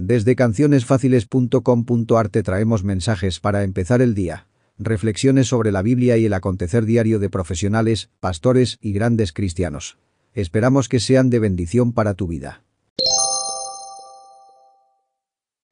Desde cancionesfáciles.com.ar te traemos mensajes para empezar el día. Reflexiones sobre la Biblia y el acontecer diario de profesionales, pastores y grandes cristianos. Esperamos que sean de bendición para tu vida.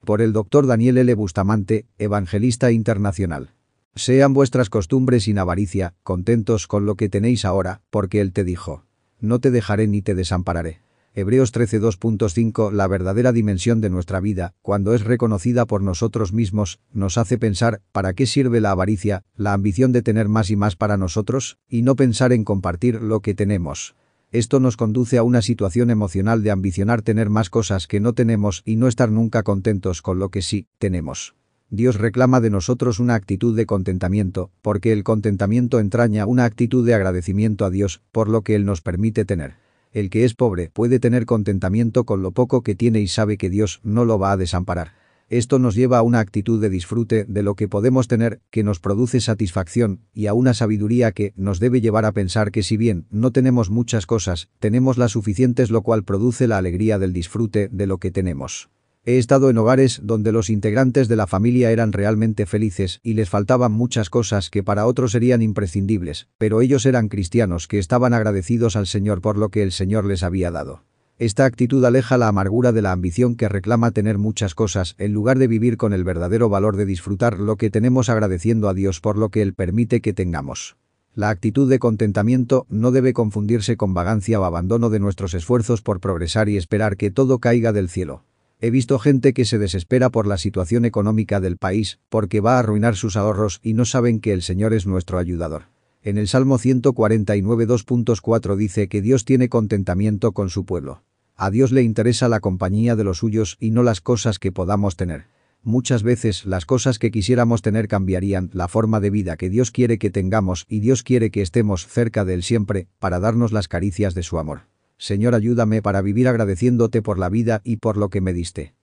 Por el Dr. Daniel L. Bustamante, Evangelista Internacional. Sean vuestras costumbres sin avaricia, contentos con lo que tenéis ahora, porque Él te dijo. No te dejaré ni te desampararé. Hebreos 13.2.5 La verdadera dimensión de nuestra vida, cuando es reconocida por nosotros mismos, nos hace pensar, ¿para qué sirve la avaricia, la ambición de tener más y más para nosotros, y no pensar en compartir lo que tenemos? Esto nos conduce a una situación emocional de ambicionar tener más cosas que no tenemos y no estar nunca contentos con lo que sí tenemos. Dios reclama de nosotros una actitud de contentamiento, porque el contentamiento entraña una actitud de agradecimiento a Dios por lo que Él nos permite tener. El que es pobre puede tener contentamiento con lo poco que tiene y sabe que Dios no lo va a desamparar. Esto nos lleva a una actitud de disfrute de lo que podemos tener, que nos produce satisfacción, y a una sabiduría que nos debe llevar a pensar que si bien no tenemos muchas cosas, tenemos las suficientes lo cual produce la alegría del disfrute de lo que tenemos. He estado en hogares donde los integrantes de la familia eran realmente felices y les faltaban muchas cosas que para otros serían imprescindibles, pero ellos eran cristianos que estaban agradecidos al Señor por lo que el Señor les había dado. Esta actitud aleja la amargura de la ambición que reclama tener muchas cosas en lugar de vivir con el verdadero valor de disfrutar lo que tenemos agradeciendo a Dios por lo que Él permite que tengamos. La actitud de contentamiento no debe confundirse con vagancia o abandono de nuestros esfuerzos por progresar y esperar que todo caiga del cielo. He visto gente que se desespera por la situación económica del país, porque va a arruinar sus ahorros y no saben que el Señor es nuestro ayudador. En el Salmo 149 2.4 dice que Dios tiene contentamiento con su pueblo. A Dios le interesa la compañía de los suyos y no las cosas que podamos tener. Muchas veces las cosas que quisiéramos tener cambiarían la forma de vida que Dios quiere que tengamos y Dios quiere que estemos cerca de Él siempre para darnos las caricias de su amor. Señor ayúdame para vivir agradeciéndote por la vida y por lo que me diste.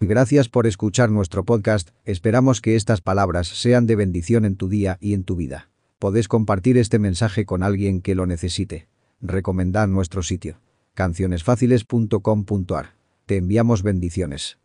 Gracias por escuchar nuestro podcast, esperamos que estas palabras sean de bendición en tu día y en tu vida. Podés compartir este mensaje con alguien que lo necesite. Recomendad nuestro sitio. cancionesfáciles.com.ar. Te enviamos bendiciones.